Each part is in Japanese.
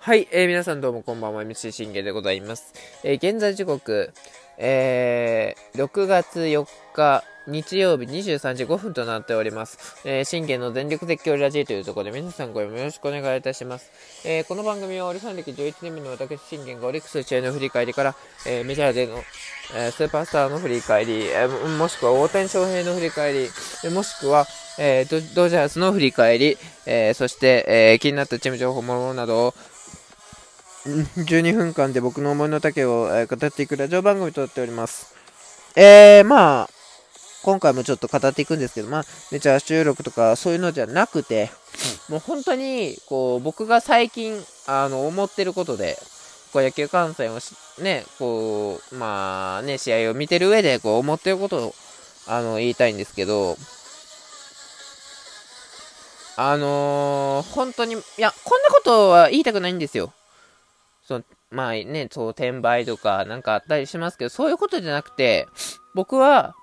はい、えー、皆さんどうもこんばんは、MC 信玄でございます。えー、現在時刻、えー、6月4日、日曜日23時5分となっております。えー、信玄の全力絶叫ラジーというところで皆さんごよろしくお願いいたします。えー、この番組はオリファン歴11年目の私信玄がオリックス試合の振り返りから、えー、メジャーでの、えー、スーパースターの振り返り、えー、もしくは大谷翔平の振り返り、えもしくは、えー、ドジャースの振り返り、えー、そして、えー、気になったチーム情報ものなどを12分間で僕の思いの丈を、え語っていくラジオ番組となっております。えー、まあ、今回もちょっと語っていくんですけど、まあ、めちゃ収録とかそういうのじゃなくて、もう本当に、こう、僕が最近、あの、思ってることで、こう、野球観戦をし、ね、こう、まあ、ね、試合を見てる上で、こう、思ってることを、あの、言いたいんですけど、あのー、本当に、いや、こんなことは言いたくないんですよ。その、まあね、そう、転売とかなんかあったりしますけど、そういうことじゃなくて、僕は、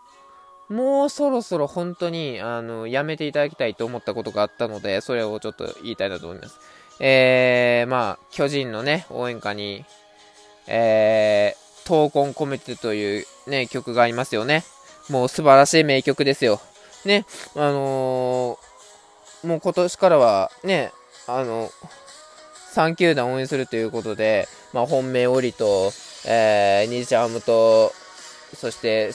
もうそろそろ本当に、あの、やめていただきたいと思ったことがあったので、それをちょっと言いたいなと思います。えー、まあ、巨人のね、応援歌に、えー、闘魂込めてというね、曲がありますよね。もう素晴らしい名曲ですよ。ね、あのー、もう今年からはね、あの、3球団応援するということで、まあ、本命オリと、えー、ニジャムと、そして、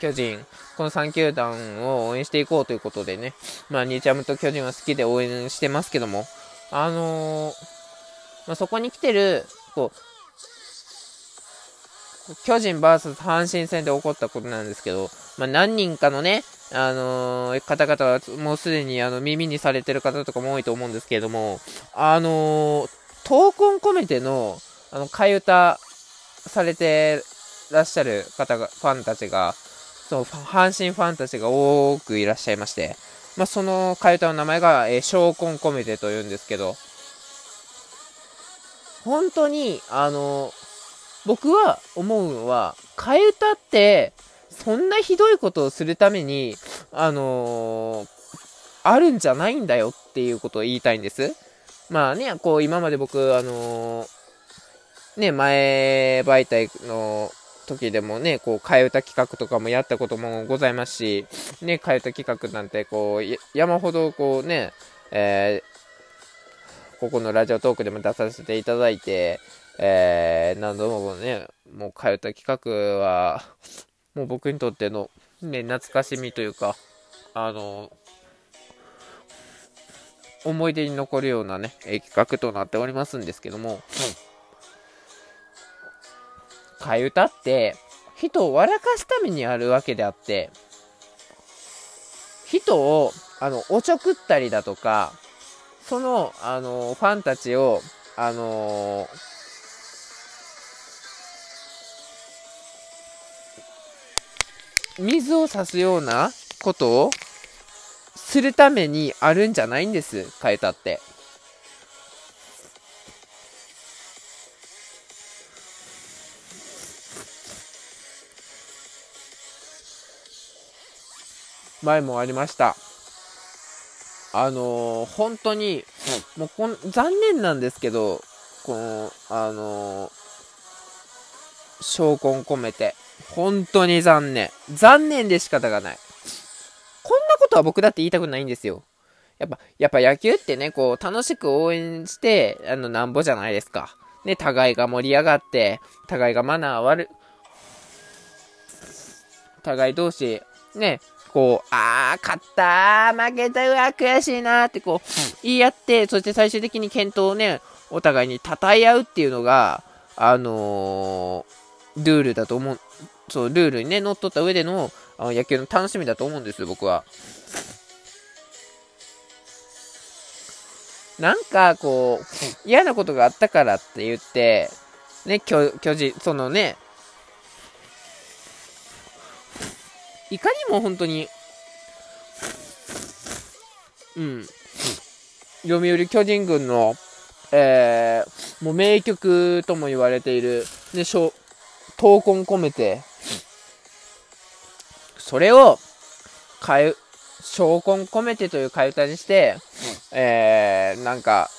巨人、この3球団を応援していこうということでね、まあ、ニジャムと巨人は好きで応援してますけども、あのー、まあ、そこに来てる、こう、巨人 VS 阪神戦で起こったことなんですけど、まあ、何人かのね、あのー、方々はもうすでにあの耳にされてる方とかも多いと思うんですけれども、あのー、闘魂込めての、あの、替え歌されてらっしゃる方が、ファンたちが、その、阪神ファンたちが多くいらっしゃいまして、まあ、その替え歌の名前が、えー、証魂込めてというんですけど、本当に、あのー、僕は思うのは、替え歌って、そんなひどいことをするために、あのー、あるんじゃないんだよっていうことを言いたいんです。まあね、こう今まで僕、あのー、ね、前媒体の時でもね、こう、替え歌企画とかもやったこともございますし、ね、替え歌企画なんて、こう、山ほどこうね、えー、ここのラジオトークでも出させていただいて、えー、何度もね、もう替え歌企画は、もう僕にとっての、ね、懐かしみというか、あの、思い出に残るようなね、企画となっておりますんですけども、替え歌って、人を笑かすためにあるわけであって、人を、あの、おちょくったりだとか、その、あの、ファンたちを、あの水を差すようなことをするためにあるんじゃないんです、変えたって。前もありました。あのー、本当に、もうこん、残念なんですけど、この、あのー、証拠を込めて、本当に残念。残念で仕方がない。こんなことは僕だって言いたくないんですよ。やっぱ、やっぱ野球ってね、こう、楽しく応援して、あの、なんぼじゃないですか。ね、互いが盛り上がって、互いがマナー悪、互い同士、ね、こう、あー、勝ったー、負けたうわ、悔しいなーってこう、言い合って、そして最終的に健闘をね、お互いに称え合うっていうのが、あのー、ルールだと思う、そう、ルールにね、乗っ取った上でのあの野球の楽しみだと思うんですよ、僕は。なんか、こう、嫌なことがあったからって言って、ね、巨巨人、そのね、いかにも本当に、うん、読売巨人軍の、えー、もう名曲とも言われている、ね、闘魂込めて、それを、かゆ、証拠込めてという替え歌にして、えー、なんか、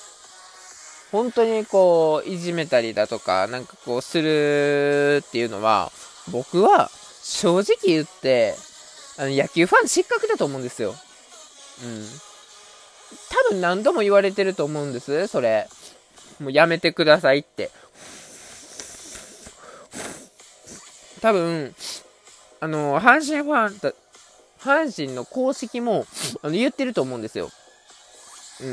本当にこう、いじめたりだとか、なんかこう、するっていうのは、僕は、正直言って、あの、野球ファン失格だと思うんですよ。うん。多分何度も言われてると思うんです、それ。もうやめてくださいって。多分、あの、阪神ファン、阪神の公式もあの言ってると思うんですよ。う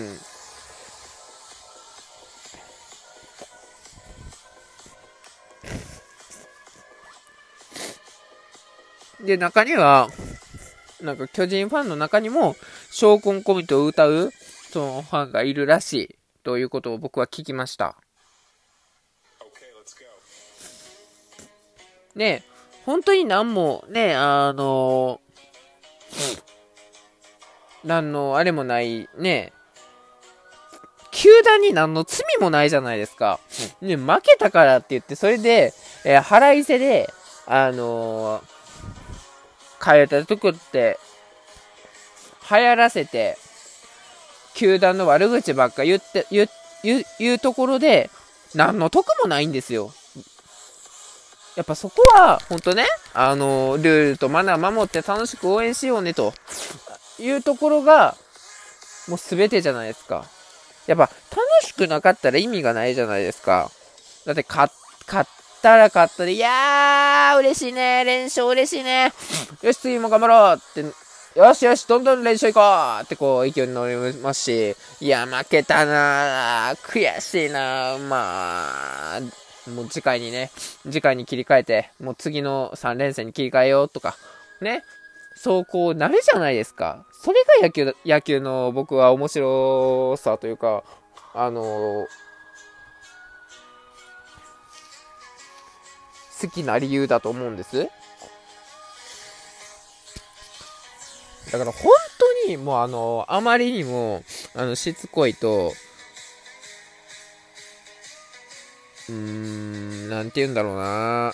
ん。で、中には、なんか巨人ファンの中にも、証拠コミットを歌う、そのファンがいるらしい、ということを僕は聞きました。ね本当に何も、ね、あの、何のあれもない、ね、球団に何の罪もないじゃないですか。ね、負けたからって言って、それで、えー、腹いせで、あのー、変えたとこって、流行らせて、球団の悪口ばっか言って、言、言、言うところで、何の得もないんですよ。やっぱそこは、ほんとね、あの、ルールとマナー守って楽しく応援しようね、というところが、もう全てじゃないですか。やっぱ、楽しくなかったら意味がないじゃないですか。だって、勝、ったら勝ったで、いやー、嬉しいね、連勝嬉しいね。よし、次も頑張ろうって、よしよし、どんどん練習行こうってこう、勢いに乗りますし、いや、負けたな悔しいなまあ、もう次回にね、次回に切り替えて、もう次の3連戦に切り替えようとか、ね。そうこうなるじゃないですか。それが野球、野球の僕は面白さというか、あの好きな理由だと思うんです。だから本当にもうあの、あまりにも、あの、しつこいと、うーん、なんて言うんだろうな。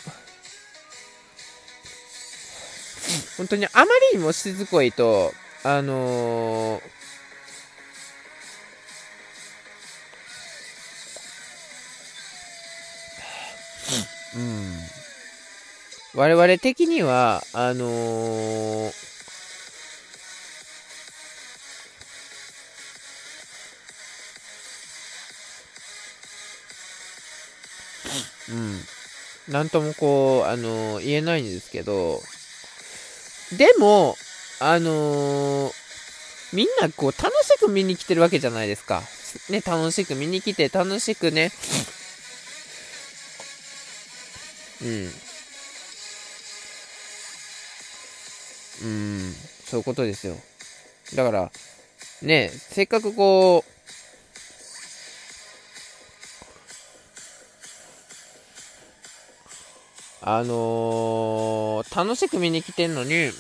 本当にあまりにもしつこいと、あのー、うん。我々的には、あのーうん。なんともこう、あのー、言えないんですけど、でも、あのー、みんなこう、楽しく見に来てるわけじゃないですか。ね、楽しく見に来て、楽しくね、うん。うん、そういうことですよ。だから、ね、せっかくこう、あのー、楽しく見に来てんのに、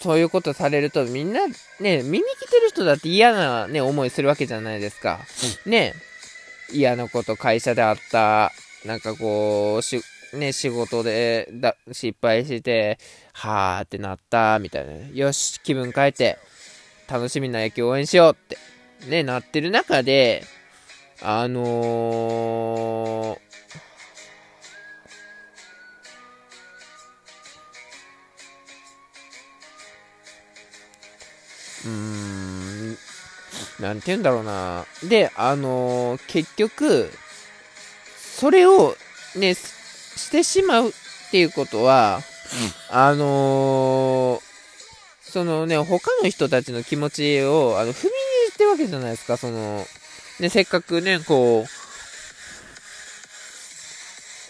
そういうことされると、みんな、ね、見に来てる人だって嫌なね、思いするわけじゃないですか。うん、ね、嫌なこと、会社であった、なんかこう、し、ね、仕事でだ失敗して、はーってなった、みたいな。よし、気分変えて、楽しみな野球応援しようって、ね、なってる中で、あのー、うーん、なんて言うんだろうな。で、あのー、結局、それをね、してしまうっていうことは、うん、あのー、そのね、他の人たちの気持ちを、あの、踏み入れてるわけじゃないですか、その、ね、せっかくね、こう、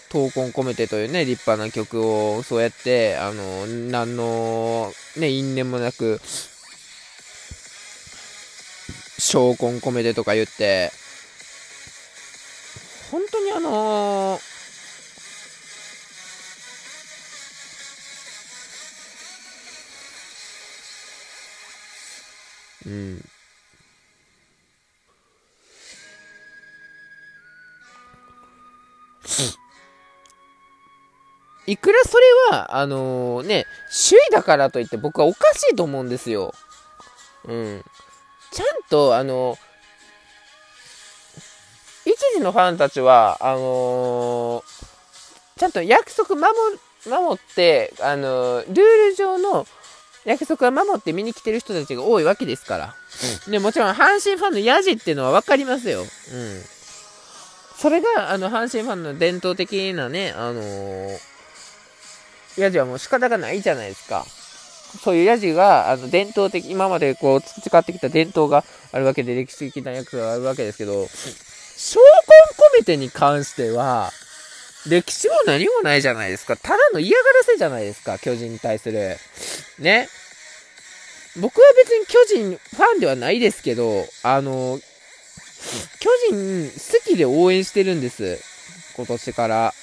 闘魂込めてというね、立派な曲を、そうやって、あの、何の、ね、因縁もなく、証拠込めてとか言って、本当にあのー、うん。いくらそれは、あのー、ね、首位だからといって僕はおかしいと思うんですよ。うん。ちゃんと、あの、一時のファンたちは、あのー、ちゃんと約束守守って、あのー、ルール上の約束は守って見に来てる人たちが多いわけですから。うん、でもちろん阪神ファンのヤジっていうのは分かりますよ。うん。それが、あの、阪神ファンの伝統的なね、あのー、ヤジはもう仕方がないじゃないですか。そういうヤジが、あの、伝統的、今までこう、培ってきた伝統があるわけで、歴史的な役があるわけですけど、証拠コミテに関しては、歴史も何もないじゃないですか。ただの嫌がらせじゃないですか、巨人に対する。ね。僕は別に巨人ファンではないですけど、あの、巨人好きで応援してるんです。今年から。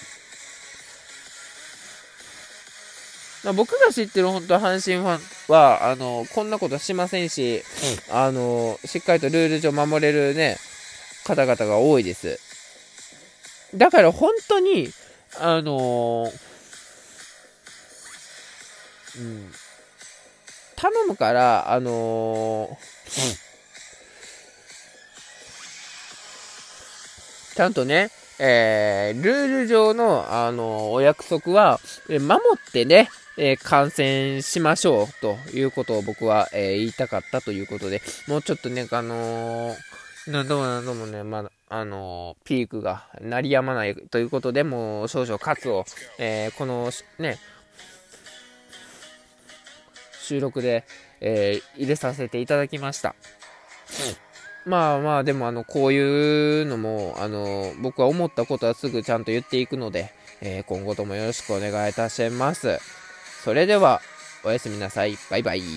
僕が知ってる本当阪神ファンは、あの、こんなことしませんし、うん、あの、しっかりとルール上守れるね、方々が多いです。だから本当に、あのうん、頼むから、あのうん。ちゃんとね、えー、ルール上の、あのお約束は、え守ってね、えー、観戦しましょうということを僕は、え、言いたかったということで、もうちょっとね、あの、何度も何度もね、まあ、あのピークが鳴りやまないということで、もう少々喝を、えこのね、収録で、え入れさせていただきました。うんまあまあ、でもあの、こういうのも、あの、僕は思ったことはすぐちゃんと言っていくので、えー、今後ともよろしくお願いいたします。それでは、おやすみなさい。バイバイ。